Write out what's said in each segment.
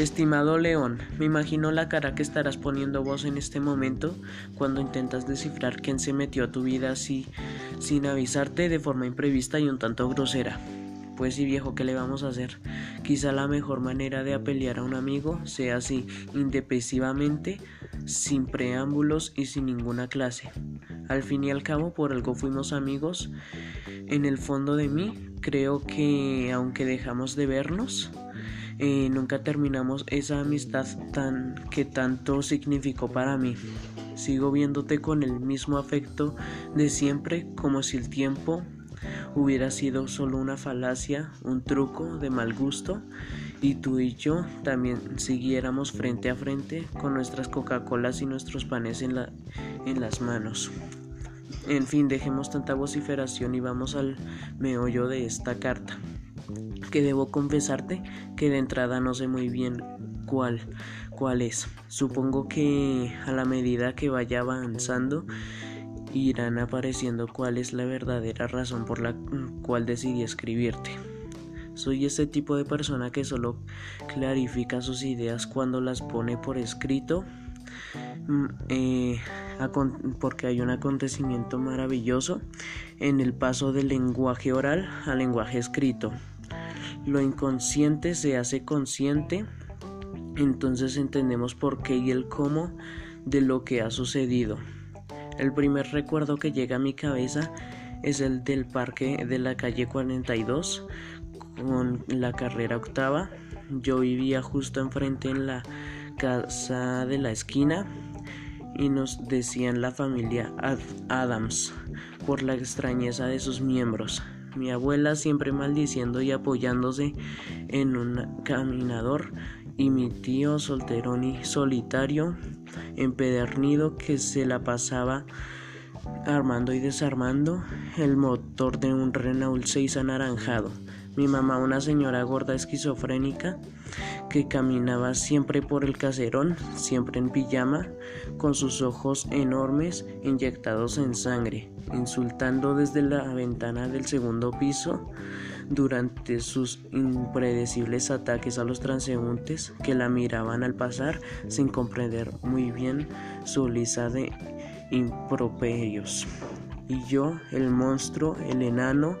Estimado León, me imagino la cara que estarás poniendo vos en este momento cuando intentas descifrar quién se metió a tu vida así sin avisarte de forma imprevista y un tanto grosera. Pues sí viejo, ¿qué le vamos a hacer? Quizá la mejor manera de apelear a un amigo sea así, indepesivamente, sin preámbulos y sin ninguna clase. Al fin y al cabo, por algo fuimos amigos. En el fondo de mí, creo que aunque dejamos de vernos, eh, nunca terminamos esa amistad tan que tanto significó para mí. Sigo viéndote con el mismo afecto de siempre, como si el tiempo hubiera sido solo una falacia, un truco de mal gusto, y tú y yo también siguiéramos frente a frente con nuestras Coca-Colas y nuestros panes en, la, en las manos. En fin, dejemos tanta vociferación y vamos al meollo de esta carta. Que debo confesarte que de entrada no sé muy bien cuál, cuál es. Supongo que a la medida que vaya avanzando irán apareciendo cuál es la verdadera razón por la cual decidí escribirte. Soy ese tipo de persona que solo clarifica sus ideas cuando las pone por escrito mm, eh, porque hay un acontecimiento maravilloso en el paso del lenguaje oral al lenguaje escrito. Lo inconsciente se hace consciente, entonces entendemos por qué y el cómo de lo que ha sucedido. El primer recuerdo que llega a mi cabeza es el del parque de la calle 42 con la carrera octava. Yo vivía justo enfrente en la casa de la esquina y nos decían la familia Adams por la extrañeza de sus miembros. Mi abuela siempre maldiciendo y apoyándose en un caminador y mi tío solterón y solitario empedernido que se la pasaba armando y desarmando el motor de un Renault 6 anaranjado. Mi mamá, una señora gorda esquizofrénica que caminaba siempre por el caserón, siempre en pijama, con sus ojos enormes inyectados en sangre, insultando desde la ventana del segundo piso durante sus impredecibles ataques a los transeúntes que la miraban al pasar sin comprender muy bien su lista de improperios. Y yo, el monstruo, el enano,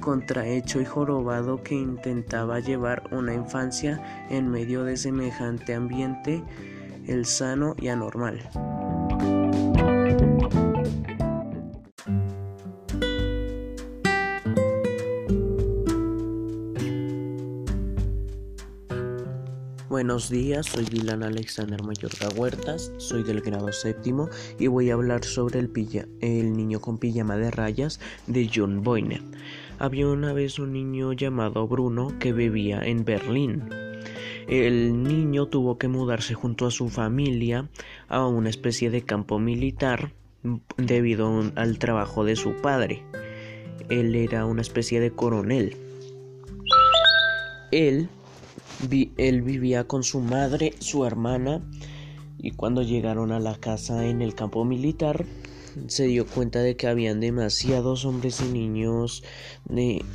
contrahecho y jorobado que intentaba llevar una infancia en medio de semejante ambiente, el sano y anormal. Buenos días, soy Dylan Alexander Mayorga Huertas, soy del grado séptimo y voy a hablar sobre el, niño con pijama de rayas de John Boyne. Había una vez un niño llamado Bruno que vivía en Berlín. El niño tuvo que mudarse junto a su familia a una especie de campo militar debido al trabajo de su padre. Él era una especie de coronel. Él él vivía con su madre, su hermana, y cuando llegaron a la casa en el campo militar, se dio cuenta de que habían demasiados hombres y niños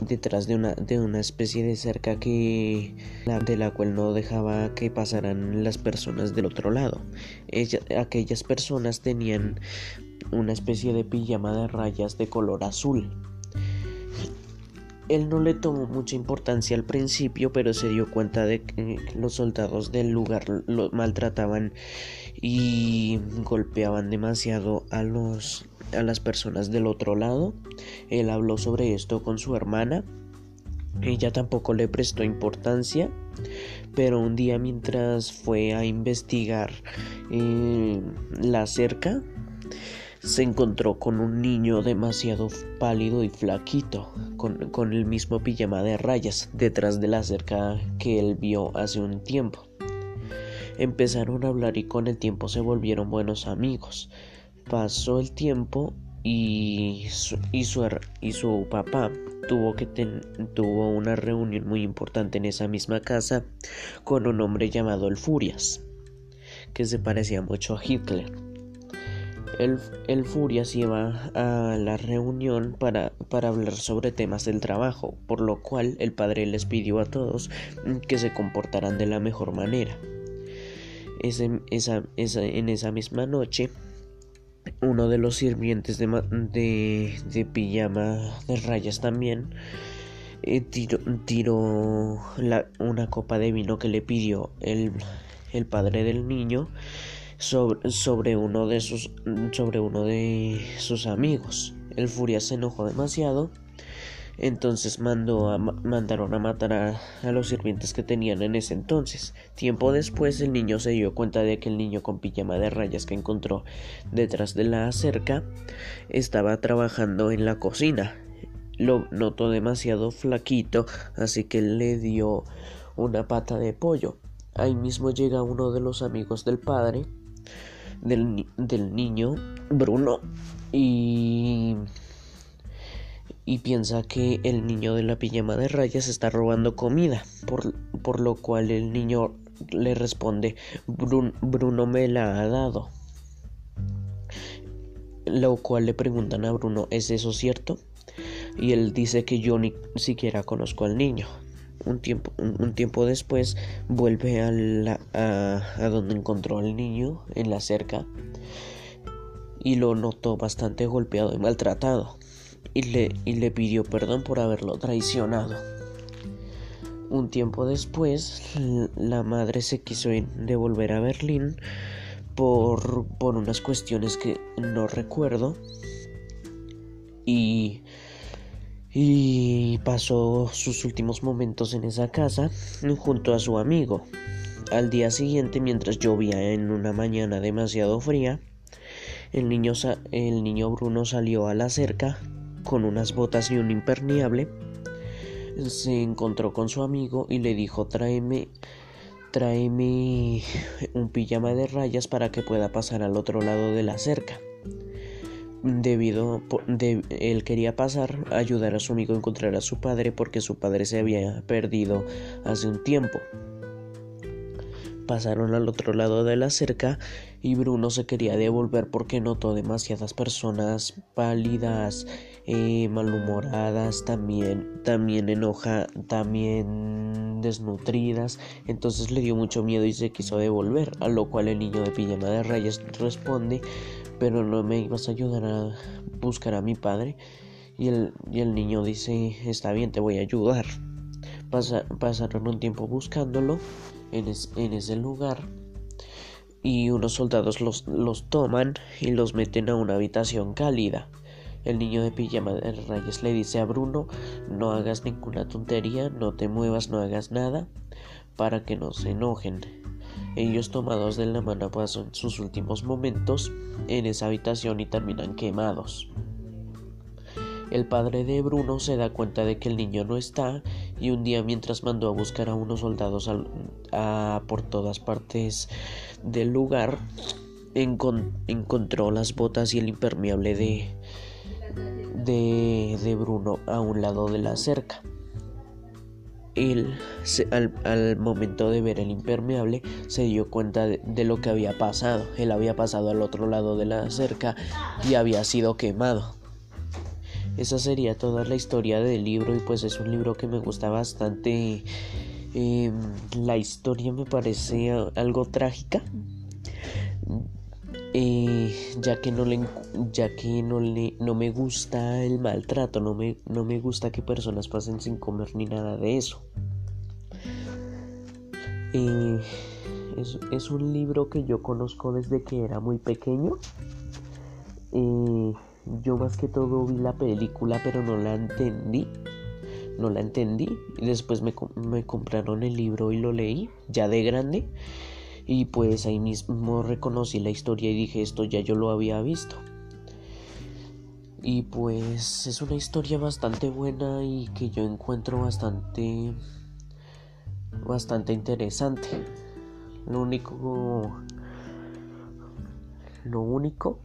detrás de una, de una especie de cerca que de la cual no dejaba que pasaran las personas del otro lado. aquellas personas tenían una especie de pijama de rayas de color azul él no le tomó mucha importancia al principio, pero se dio cuenta de que los soldados del lugar lo maltrataban y golpeaban demasiado a los a las personas del otro lado. Él habló sobre esto con su hermana. Ella tampoco le prestó importancia, pero un día mientras fue a investigar eh, la cerca, se encontró con un niño demasiado pálido y flaquito, con, el mismo pijama de rayas, detrás de la cerca que él vio hace un tiempo. Empezaron a hablar y con el tiempo se volvieron buenos amigos. Pasó el tiempo y su, y su, papá tuvo, que tuvo una reunión muy importante en esa misma casa con un hombre llamado el Furias, que se parecía mucho a Hitler. El, Furia se iba a la reunión para, para, hablar sobre temas del trabajo, por lo cual el padre les pidió a todos que se comportaran de la mejor manera. en esa misma noche, uno de los sirvientes de, de, pijama de rayas también eh, tiró, una copa de vino que le pidió el, el padre del niño sobre, sobre, uno de sus, sobre uno de sus amigos. El Furia se enojó demasiado entonces mandó a, mandaron a matar a, los sirvientes que tenían en ese entonces. Tiempo después el niño se dio cuenta de que el niño con pijama de rayas que encontró detrás de la cerca estaba trabajando en la cocina. Lo notó demasiado flaquito, así que le dio una pata de pollo. Ahí mismo llega uno de los amigos del padre del, del niño, Bruno, y y piensa que el niño de la pijama de rayas está robando comida, por, por lo cual el niño le responde Bruno me la ha dado. Lo cual le preguntan a Bruno ¿es eso cierto? Y él dice que yo ni siquiera conozco al niño. Un tiempo, un, tiempo después vuelve a, a, donde encontró al niño en la cerca y lo notó bastante golpeado y maltratado y le, y le pidió perdón por haberlo traicionado. Un tiempo después, la madre se quiso devolver a Berlín por, por unas cuestiones que no recuerdo y, y pasó sus últimos momentos en esa casa junto a su amigo. Al día siguiente, mientras llovía en una mañana demasiado fría, el niño, el niño Bruno salió a la cerca con unas botas y un impermeable, se encontró con su amigo y le dijo tráeme tráeme un pijama de rayas para que pueda pasar al otro lado de la cerca. Debido de, él quería pasar, ayudar a su amigo a encontrar a su padre porque su padre se había perdido hace un tiempo. Pasaron al otro lado de la cerca y Bruno se quería devolver porque notó demasiadas personas pálidas, eh, malhumoradas, también, también enoja, también desnutridas. Entonces le dio mucho miedo y se quiso devolver, a lo cual el niño de pijama de rayas responde, pero no me ibas a ayudar a buscar a mi padre. Y el, y el niño dice, está bien, te voy a ayudar. pasaron un tiempo buscándolo en, ese lugar y unos soldados los, los toman y los meten a una habitación cálida. El niño de pijama de rayas le dice a Bruno, no hagas ninguna tontería, no te muevas, no hagas nada, para que no se enojen. Ellos tomados de la mano pasan sus últimos momentos en esa habitación y terminan quemados. El padre de Bruno se da cuenta de que el niño no está y un día mientras mandó a buscar a unos soldados por todas partes del lugar, encontró las botas y el impermeable de, de, Bruno a un lado de la cerca. Él, al, momento de ver el impermeable, se dio cuenta de, lo que había pasado. Él había pasado al otro lado de la cerca y había sido quemado. Esa sería toda la historia del libro y pues es un libro que me gusta bastante. Em, la historia me parece algo trágica. Eh, ya que no le ya que no le no me gusta el maltrato no me no me gusta que personas pasen sin comer ni nada de eso eh, es, es, un libro que yo conozco desde que era muy pequeño yo más que todo vi la película pero no la entendí. No la entendí. Y después me, me compraron el libro y lo leí, ya de grande. Y pues ahí mismo reconocí la historia y dije esto ya yo lo había visto. Y pues es una historia bastante buena y que yo encuentro bastante bastante interesante. Lo único lo único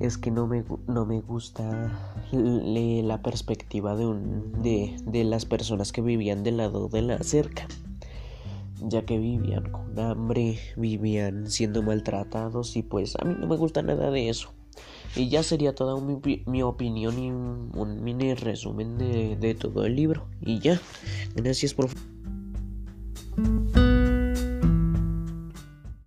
es que no me, no me gusta la perspectiva de, un, de, de las personas que vivían del lado de la cerca. ya que vivían con hambre, vivían siendo maltratados y pues a mí no me gusta nada de eso. Y ya sería toda mi, opinión y un, mini resumen de, de todo el libro. Y ya, gracias por...